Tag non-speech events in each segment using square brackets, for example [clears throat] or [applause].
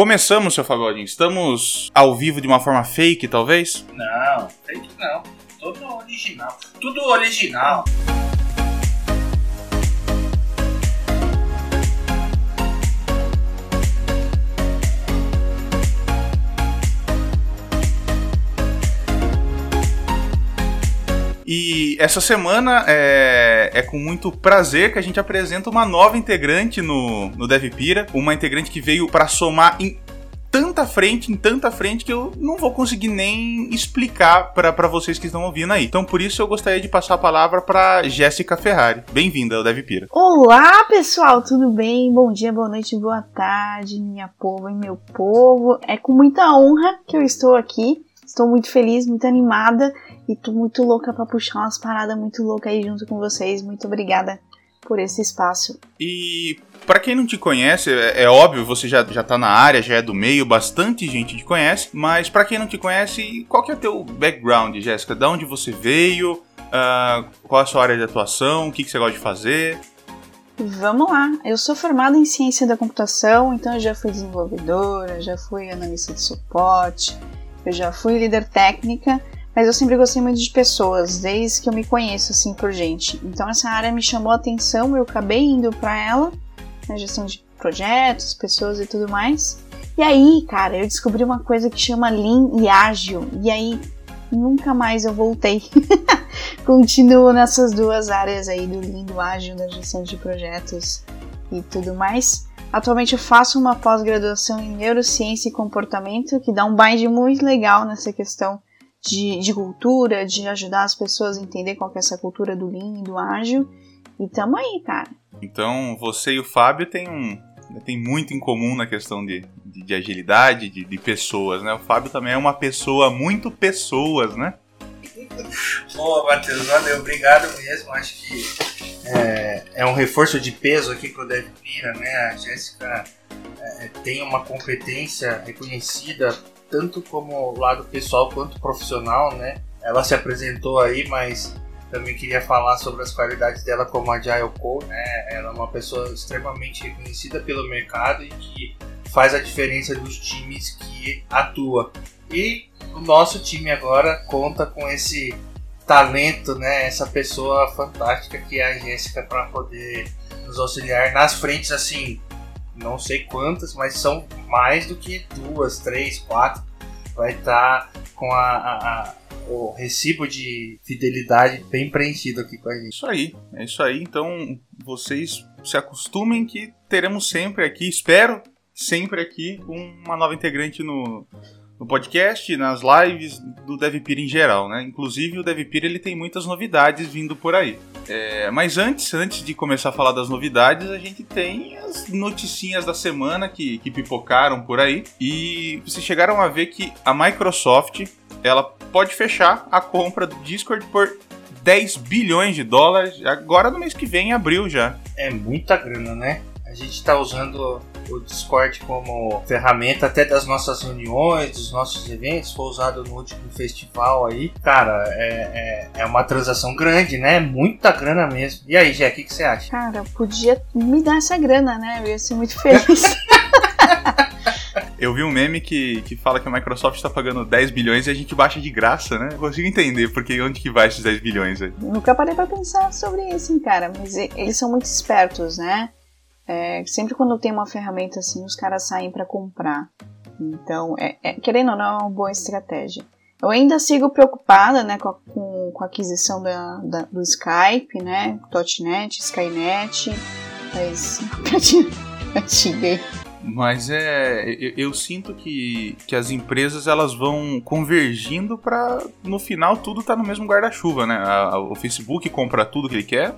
Começamos, seu Fagodinho. Estamos ao vivo de uma forma fake, talvez? Não, fake não. Tudo original. Tudo original. E essa semana é, é com muito prazer que a gente apresenta uma nova integrante no, no DevPira, uma integrante que veio para somar em tanta frente, em tanta frente, que eu não vou conseguir nem explicar para vocês que estão ouvindo aí. Então, por isso, eu gostaria de passar a palavra para Jéssica Ferrari. Bem-vinda ao DevPira. Olá, pessoal, tudo bem? Bom dia, boa noite, boa tarde, minha povo e meu povo. É com muita honra que eu estou aqui. Estou muito feliz, muito animada e tô muito louca para puxar umas paradas muito loucas aí junto com vocês. Muito obrigada por esse espaço. E para quem não te conhece, é, é, óbvio, você já, já tá na área, já é do meio, bastante gente te conhece, mas para quem não te conhece, qual que é o teu background, Jéssica? Da onde você veio? Uh, qual é a sua área de atuação? O que, que você gosta de fazer? Vamos lá. Eu sou formada em ciência da computação, então eu já fui desenvolvedora, já fui analista de suporte, eu já fui líder técnica mas eu sempre gostei muito de pessoas, desde que eu me conheço assim por gente. Então essa área me chamou a atenção, eu acabei indo para ela, na gestão de projetos, pessoas e tudo mais. E aí, cara, eu descobri uma coisa que chama Lean e Ágil. E aí, nunca mais eu voltei. [laughs] Continuo nessas duas áreas aí do Lean, do Ágil, da gestão de projetos e tudo mais. Atualmente eu faço uma pós-graduação em Neurociência e Comportamento, que dá um bind muito legal nessa questão de, de cultura, de ajudar as pessoas a entender qual é essa cultura do Lean e do ágil. E tamo aí, cara. Então você e o Fábio têm um, tem muito em comum na questão de, de, de agilidade, de, de, pessoas, né? O Fábio também é uma pessoa muito pessoas, né? [laughs] Boa, Matheus, valeu, obrigado mesmo. Acho que é, é um reforço de peso aqui pro DevPira, né? A Jéssica é, tem uma competência reconhecida tanto como lado pessoal quanto profissional, né? Ela se apresentou aí, mas também queria falar sobre as qualidades dela como Agile Coach, né? Ela é uma pessoa extremamente reconhecida pelo mercado e que faz a diferença dos times que atua. E o nosso time agora conta com esse talento, né? Essa pessoa fantástica que é a Jéssica para poder nos auxiliar nas frentes assim não sei quantas, mas são mais do que duas, três, quatro. Vai estar tá com a, a, a, o recibo de fidelidade bem preenchido aqui com a gente. Isso aí, é isso aí. Então vocês se acostumem que teremos sempre aqui, espero sempre aqui, uma nova integrante no, no podcast, nas lives do DevPeer em geral, né? Inclusive o DevPeer ele tem muitas novidades vindo por aí. É, mas antes, antes de começar a falar das novidades, a gente tem as noticinhas da semana que, que pipocaram por aí. E vocês chegaram a ver que a Microsoft ela pode fechar a compra do Discord por 10 bilhões de dólares agora no mês que vem, em abril já. É muita grana, né? A gente está usando o Discord como ferramenta até das nossas reuniões, dos nossos eventos, foi usado no último festival aí. Cara, é, é, é uma transação grande, né? Muita grana mesmo. E aí, Jé, o que, que você acha? Cara, podia me dar essa grana, né? Eu ia ser muito feliz. [laughs] Eu vi um meme que, que fala que a Microsoft está pagando 10 bilhões e a gente baixa de graça, né? Eu consigo entender porque onde que vai esses 10 bilhões aí. Nunca parei pra pensar sobre isso, cara, mas eles são muito espertos, né? É, sempre quando tem uma ferramenta assim, os caras saem para comprar. Então, é, é, querendo ou não, é uma boa estratégia. Eu ainda sigo preocupada né, com, a, com, com a aquisição da, da, do Skype, né? .NET, Skynet, mas [laughs] antiga. Mas é, eu, eu, sinto que, que as empresas elas vão convergindo para no final tudo tá no mesmo guarda-chuva, né? A, a, o Facebook compra tudo que ele quer,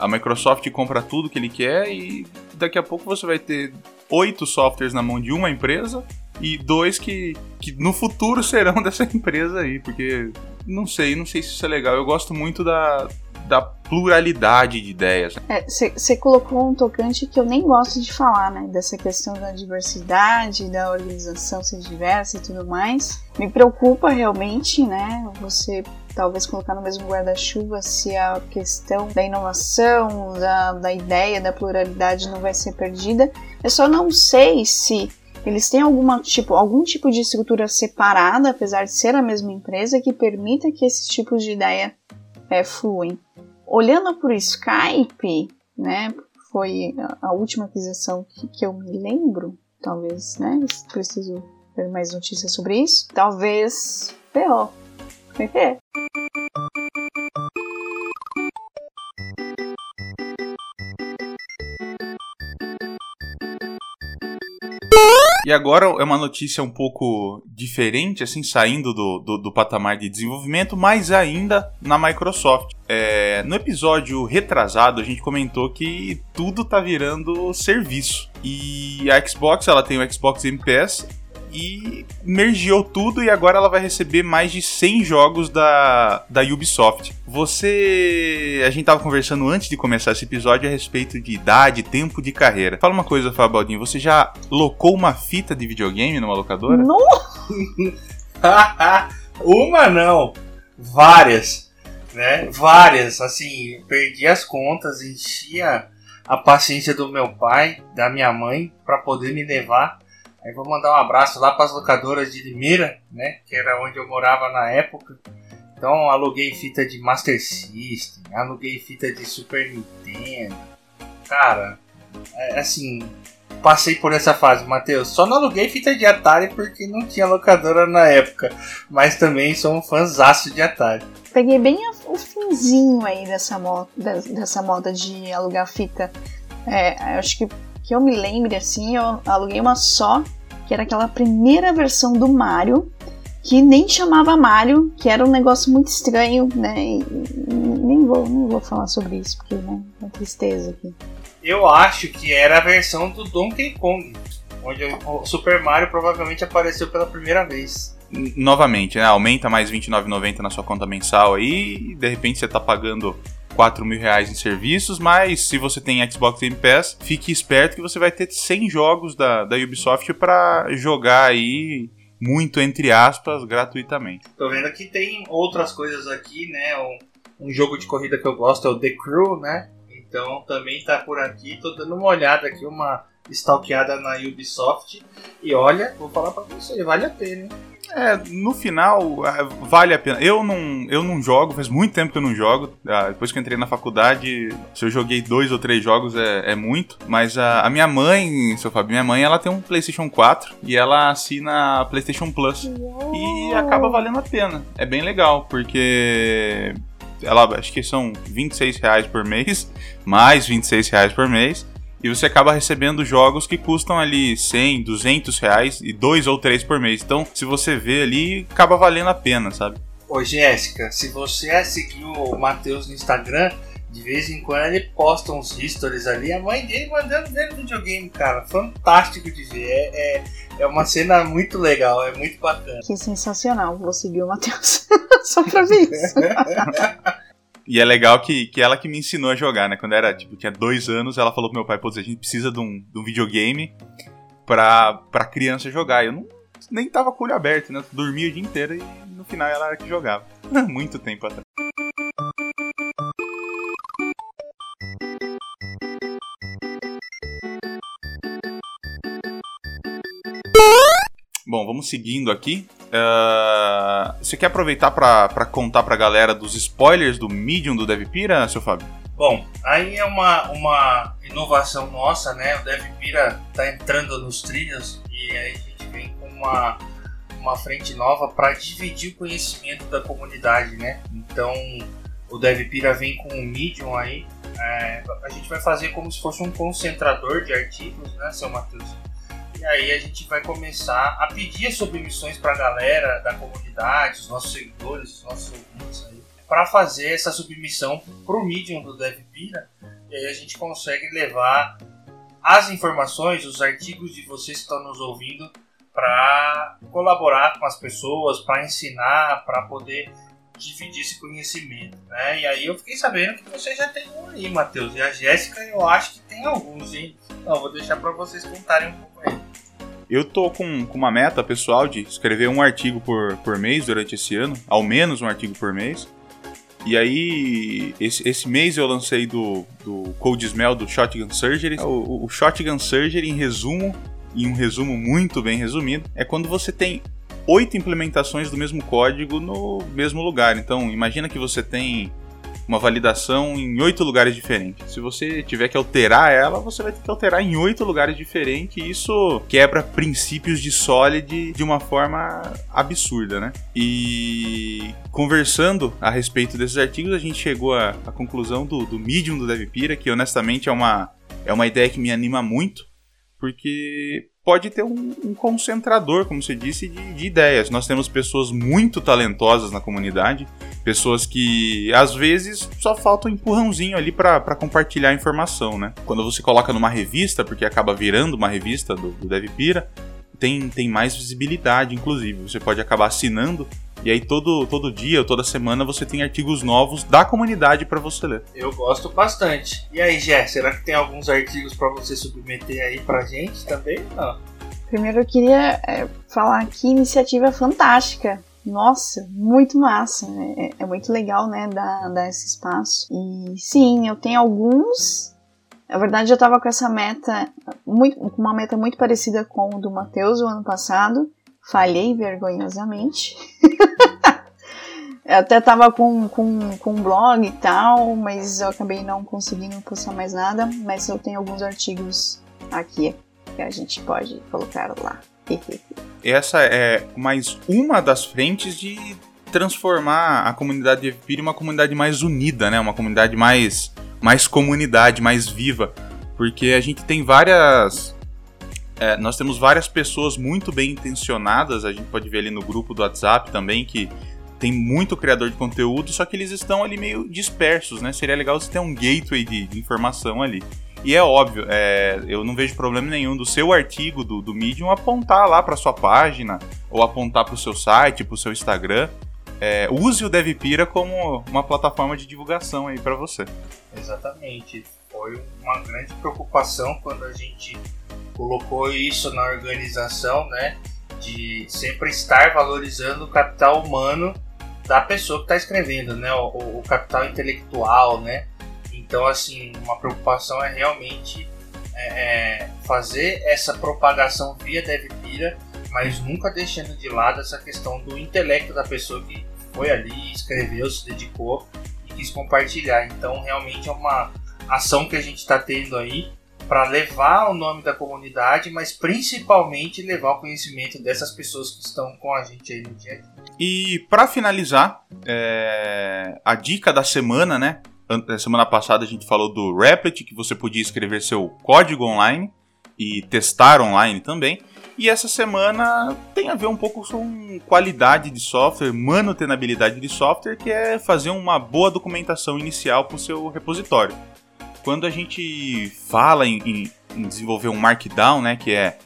a Microsoft compra tudo que ele quer e daqui a pouco você vai ter oito softwares na mão de uma empresa e dois que, que no futuro [laughs] serão dessa empresa aí, porque não sei, não sei se isso é legal. Eu gosto muito da, da pluralidade de ideias. Você é, colocou um tocante que eu nem gosto de falar, né? Dessa questão da diversidade, da organização ser diversa e tudo mais. Me preocupa realmente, né? Você talvez colocar no mesmo guarda-chuva se a questão da inovação, da, da ideia, da pluralidade não vai ser perdida. Eu só não sei se eles têm alguma tipo, algum tipo de estrutura separada, apesar de ser a mesma empresa, que permita que esses tipos de ideia é, fluem. Olhando o Skype, né, foi a última aquisição que, que eu me lembro, talvez, né, preciso ver mais notícias sobre isso, talvez ferrou. E agora é uma notícia um pouco diferente, assim, saindo do, do, do patamar de desenvolvimento, mas ainda na Microsoft. É, no episódio retrasado, a gente comentou que tudo tá virando serviço. E a Xbox, ela tem o Xbox Game Pass, e mergeou tudo e agora ela vai receber mais de 100 jogos da, da Ubisoft. Você. A gente tava conversando antes de começar esse episódio a respeito de idade, tempo de carreira. Fala uma coisa, Fabaldinho, você já locou uma fita de videogame numa locadora? Não! [laughs] uma não, várias, né? Várias, assim, perdi as contas, enchia a paciência do meu pai, da minha mãe, para poder me levar Aí vou mandar um abraço lá para as locadoras de Limeira, né? Que era onde eu morava na época. Então aluguei fita de Master System, aluguei fita de Super Nintendo. Cara, é, assim, passei por essa fase, Matheus. Só não aluguei fita de Atari porque não tinha locadora na época. Mas também sou um fãzaço de Atari. Peguei bem o finzinho aí dessa moda, dessa moda de alugar fita. É, acho que que eu me lembre assim, eu aluguei uma só, que era aquela primeira versão do Mario, que nem chamava Mario, que era um negócio muito estranho, né? E, nem vou, nem vou falar sobre isso, porque né, é uma tristeza aqui. Eu acho que era a versão do Donkey Kong, onde o Super Mario provavelmente apareceu pela primeira vez novamente, né? Aumenta mais R$29,90 na sua conta mensal aí, e de repente você tá pagando 4 mil reais em serviços, mas se você tem Xbox Game Pass, fique esperto que você vai ter 100 jogos da, da Ubisoft para jogar aí muito entre aspas gratuitamente. Tô vendo que tem outras coisas aqui, né? Um, um, jogo de corrida que eu gosto é o The Crew, né? Então também tá por aqui. Tô dando uma olhada aqui, uma stalkeada na Ubisoft. E olha, vou falar pra você, vale a pena, hein? É, no final, é, vale a pena. Eu não, eu não jogo, faz muito tempo que eu não jogo. Ah, depois que eu entrei na faculdade, se eu joguei dois ou três jogos é, é muito. Mas a, a, minha mãe, seu Fábio, minha mãe, ela tem um PlayStation 4 e ela assina a PlayStation Plus. Uou. E acaba valendo a pena. É bem legal, porque ela acho que são 26 reais por mês, [laughs] mais 26 reais por mês e você acaba recebendo jogos que custam ali 100, 200 reais e dois ou três por mês. Então, se você vê ali, acaba valendo a pena, sabe? Ô Jéssica, se você seguir o Matheus no Instagram, de vez em quando ele posta uns stories ali, a mãe dele mandando dentro do videogame, cara. Fantástico de ver. É, é, é, uma cena muito legal, é muito bacana. Que sensacional. Vou seguir o Matheus [laughs] só pra ver isso. [laughs] E é legal que, que ela que me ensinou a jogar, né? Quando era, tipo, tinha dois anos, ela falou pro meu pai, pô, a gente precisa de um, de um videogame pra, pra criança jogar. Eu não, nem tava com o olho aberto, né? dormia o dia inteiro e no final ela era que jogava. [laughs] Muito tempo atrás. Bom, vamos seguindo aqui. Uh, você quer aproveitar para contar para a galera dos spoilers do Medium do DevPira, seu Fábio? Bom, aí é uma, uma inovação nossa, né? O DevPira está entrando nos trilhos e aí a gente vem com uma, uma frente nova para dividir o conhecimento da comunidade, né? Então, o DevPira vem com o Medium aí. É, a gente vai fazer como se fosse um concentrador de artigos, né, seu Matheus? E aí a gente vai começar a pedir submissões para a galera da comunidade, os nossos seguidores, os nossos ouvintes aí, para fazer essa submissão para o Medium do DevPira. E aí a gente consegue levar as informações, os artigos de vocês que estão nos ouvindo para colaborar com as pessoas, para ensinar, para poder dividir esse conhecimento, né? E aí eu fiquei sabendo que você já tem um aí, Matheus. E a Jéssica eu acho que tem alguns, hein? Então, vou deixar para vocês contarem um pouco aí. Eu tô com, com uma meta pessoal de escrever um artigo por, por mês durante esse ano, ao menos um artigo por mês. E aí, esse, esse mês eu lancei do, do Cold Smell do Shotgun Surgery. O, o Shotgun Surgery, em resumo, em um resumo muito bem resumido, é quando você tem oito implementações do mesmo código no mesmo lugar. Então, imagina que você tem uma validação em oito lugares diferentes. Se você tiver que alterar ela, você vai ter que alterar em oito lugares diferentes. E isso quebra princípios de Solid de uma forma absurda, né? E conversando a respeito desses artigos, a gente chegou à, à conclusão do, do Medium do DevPira, que honestamente é uma, é uma ideia que me anima muito, porque pode ter um, um concentrador, como você disse, de, de, ideias. Nós temos pessoas muito talentosas na comunidade, pessoas que às vezes só falta um empurrãozinho ali para compartilhar informação, né? Quando você coloca numa revista, porque acaba virando uma revista do, do DevPira, tem, tem mais visibilidade, inclusive. Você pode acabar assinando e aí todo, todo dia ou toda semana você tem artigos novos da comunidade para você ler. Eu gosto bastante. E aí, Gé, será que tem alguns artigos para você submeter aí pra gente também? Não. Primeiro eu queria é, falar que iniciativa fantástica. Nossa, muito massa. É, é, muito legal, né, dar, dar esse espaço. E sim, eu tenho alguns. Na verdade, eu estava com essa meta, muito, uma meta muito parecida com o do Matheus o ano passado. Falhei vergonhosamente. [laughs] eu até tava com, com, com um blog e tal, mas eu acabei não conseguindo postar mais nada. Mas eu tenho alguns artigos aqui que a gente pode colocar lá. [laughs] Essa é mais uma das frentes de transformar a comunidade de Evpir em uma comunidade mais unida, né? Uma comunidade mais, mais comunidade, mais viva. Porque a gente tem várias é, nós temos várias pessoas muito bem intencionadas, a gente pode ver ali no grupo do WhatsApp também, que tem muito criador de conteúdo, só que eles estão ali meio dispersos, né? Seria legal você ter um gateway de, de informação ali. E é óbvio, é, eu não vejo problema nenhum do seu artigo do, do Medium apontar lá para sua página, ou apontar para o seu site, para o seu Instagram. É, use o DevPira como uma plataforma de divulgação aí para você. Exatamente. Foi uma grande preocupação quando a gente colocou isso na organização, né? De sempre estar valorizando o capital humano da pessoa que está escrevendo, né? O, o, capital intelectual, né? Então, assim, uma preocupação é realmente é, é fazer essa propagação via DevPira, mas nunca deixando de lado essa questão do intelecto da pessoa que foi ali, escreveu, se dedicou e quis compartilhar. Então, realmente é uma ação que a gente está tendo aí para levar o nome da comunidade, mas principalmente levar o conhecimento dessas pessoas que estão com a gente aí no dia a dia. E para finalizar, é... a dica da semana, né? Semana passada a gente falou do Replit, que você podia escrever seu código online e testar online também. E essa semana tem a ver um pouco com qualidade de software, manutenabilidade de software, que é fazer uma boa documentação inicial para o seu repositório quando a gente fala em, em, em, desenvolver um Markdown, né, que é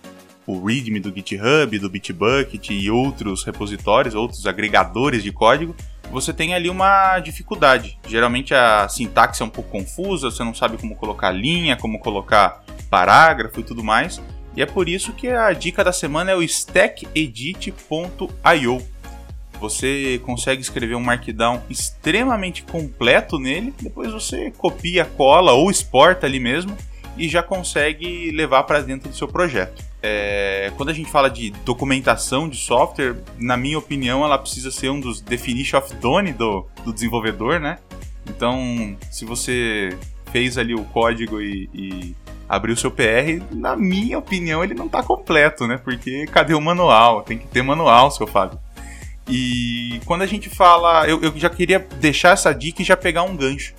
o README do GitHub, do Bitbucket e outros repositórios, outros agregadores de código, você tem ali uma dificuldade. Geralmente a sintaxe é um pouco confusa, você não sabe como colocar linha, como colocar parágrafo e tudo mais. E é por isso que a dica da semana é o stackedit.io. Você consegue escrever um Markdown extremamente completo nele, depois você copia, cola ou exporta ali mesmo e já consegue levar para dentro do seu projeto. É, quando a gente fala de documentação de software, na minha opinião, ela precisa ser um dos definition of done do, do desenvolvedor, né? Então, se você fez ali o código e, e abriu seu PR, na minha opinião, ele não está completo, né? Porque cadê o manual? Tem que ter manual, seu Fábio. E quando a gente fala, eu, eu já queria deixar essa dica e já pegar um gancho.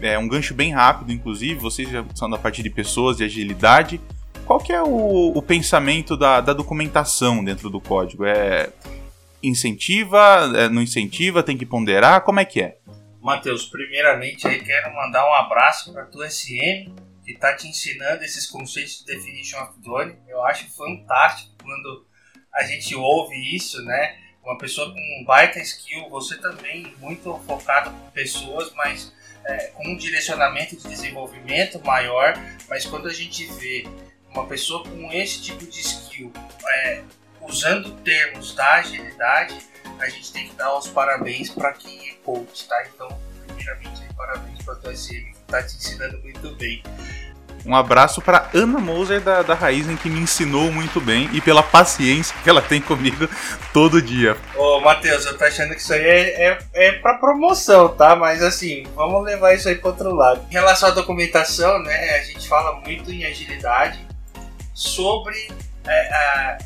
É um gancho bem rápido, inclusive. Vocês já são da parte de pessoas e agilidade. Qual que é o, o pensamento da, da, documentação dentro do código? É incentiva, é, não incentiva, tem que ponderar? Como é que é? Matheus, primeiramente aí quero mandar um abraço para tua SM, que está te ensinando esses conceitos de definition of done. Eu acho fantástico quando a gente ouve isso, né? Uma pessoa com um baita skill, você também muito focado com pessoas, mas é, com um direcionamento de desenvolvimento maior, mas quando a gente vê uma pessoa com esse tipo de skill é, usando termos da agilidade, a gente tem que dar os parabéns para quem é coach, tá? Então, primeiramente, parabéns para a tua SM que está te ensinando muito bem. Um abraço para Ana Moser da, da Raizen, que me ensinou muito bem e pela paciência que ela tem comigo todo dia. Ô, Matheus, eu tô achando que isso aí é, é, é pra promoção, tá? Mas assim, vamos levar isso aí pro outro lado. Em relação à documentação, né, a gente fala muito em agilidade sobre é, a,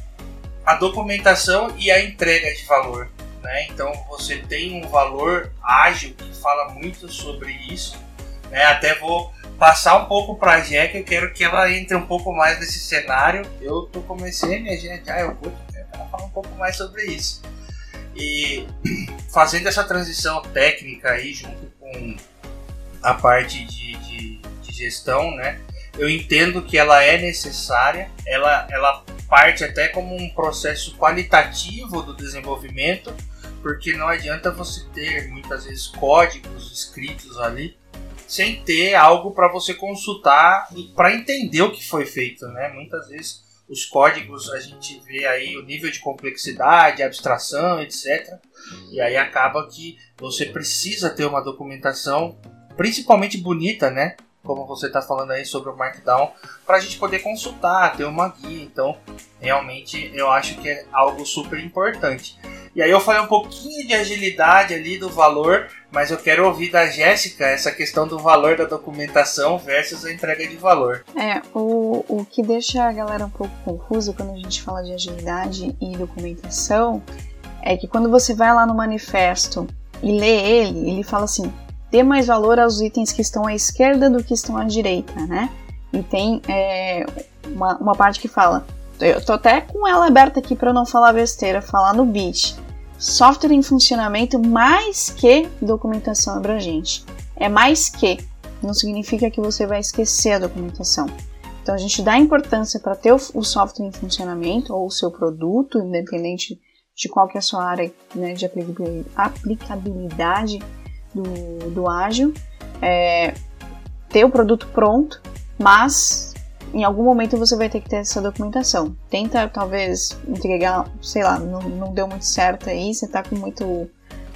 a documentação e a entrega de valor. Né? Então você tem um valor ágil que fala muito sobre isso. Né? Até vou passar um pouco para a Jack, eu quero que ela entre um pouco mais nesse cenário. Eu tô comecei minha gente já, eu vou falar um pouco mais sobre isso. E [clears throat] fazendo essa transição técnica aí junto com a parte de, de, de gestão, né? Eu entendo que ela é necessária, ela, ela parte até como um processo qualitativo do desenvolvimento, porque não adianta você ter muitas vezes códigos escritos ali sem ter algo para você consultar para entender o que foi feito, né? Muitas vezes os códigos a gente vê aí o nível de complexidade, abstração, etc. E aí acaba que você precisa ter uma documentação principalmente bonita, né? Como você está falando aí sobre o Markdown, para a gente poder consultar, ter uma guia. Então, realmente eu acho que é algo super importante. E aí eu falei um pouquinho de agilidade ali do valor, mas eu quero ouvir da Jéssica essa questão do valor da documentação versus a entrega de valor. É, o, o que deixa a galera um pouco confusa quando a gente fala de agilidade e documentação é que quando você vai lá no manifesto e lê ele, ele fala assim: dê mais valor aos itens que estão à esquerda do que estão à direita, né? E tem é, uma, uma parte que fala. Eu tô até com ela aberta aqui para não falar besteira, falar no bit software em funcionamento mais que documentação abrangente. É mais que, não significa que você vai esquecer a documentação. Então a gente dá importância para ter o software em funcionamento ou o seu produto, independente de qual que é a sua área né, de aplicabilidade do, do ágil, é, ter o produto pronto, mas em algum momento você vai ter que ter essa documentação. Tenta, talvez, entregar, sei lá, não, não deu muito certo aí, você tá com muito.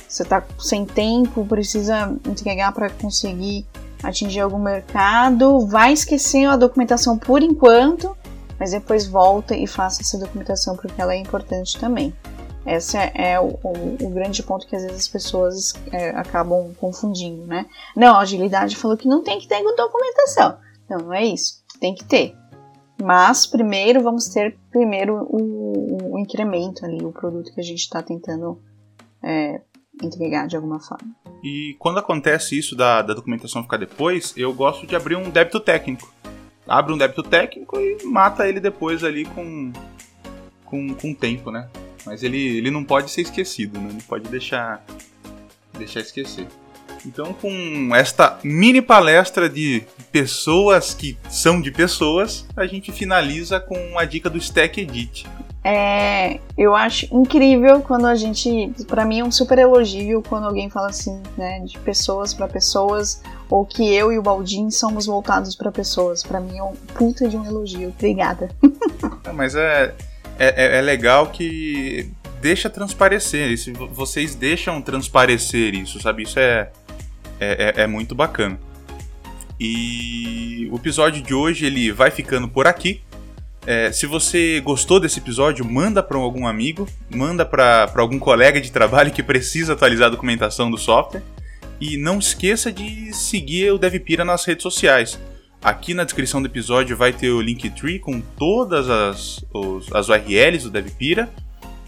Você tá sem tempo, precisa entregar para conseguir atingir algum mercado, vai esquecer a documentação por enquanto, mas depois volta e faça essa documentação porque ela é importante também. Esse é, o, o, o, grande ponto que às vezes as pessoas é, acabam confundindo, né? Não, a agilidade falou que não tem que ter documentação. Não, não é isso tem que ter. Mas primeiro vamos ter primeiro o, o incremento ali, o produto que a gente está tentando é, entregar de alguma forma. E quando acontece isso da, da documentação ficar depois, eu gosto de abrir um débito técnico. Abre um débito técnico e mata ele depois ali com, com, com tempo, né? Mas ele, ele não pode ser esquecido, né? Não pode deixar, deixar esquecer. Então, com esta mini palestra de pessoas que são de pessoas, a gente finaliza com a dica do Stack Edit. É, eu acho incrível quando a gente, para mim é um super elogio quando alguém fala assim, né, de pessoas para pessoas, ou que eu e o Baldin somos voltados para pessoas. Para mim é um puta de um elogio. Obrigada. [laughs] Mas é, é, é legal que deixa transparecer, isso, vocês deixam transparecer isso, sabe? Isso é, é, é, é muito bacana. E o episódio de hoje ele vai ficando por aqui. É, se você gostou desse episódio, manda para algum amigo, manda para algum colega de trabalho que precisa atualizar a documentação do software. E não esqueça de seguir o DevPira nas redes sociais. Aqui na descrição do episódio vai ter o Linktree com todas as, os, as URLs do DevPira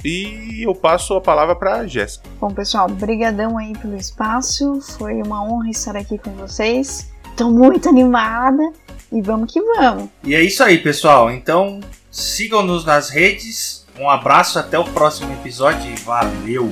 e eu passo a palavra para Jéssica. Bom, pessoal, brigadão aí pelo espaço. Foi uma honra estar aqui com vocês. Estou muito animada e vamos que vamos. E é isso aí, pessoal. Então, sigam-nos nas redes. Um abraço, até o próximo episódio e valeu!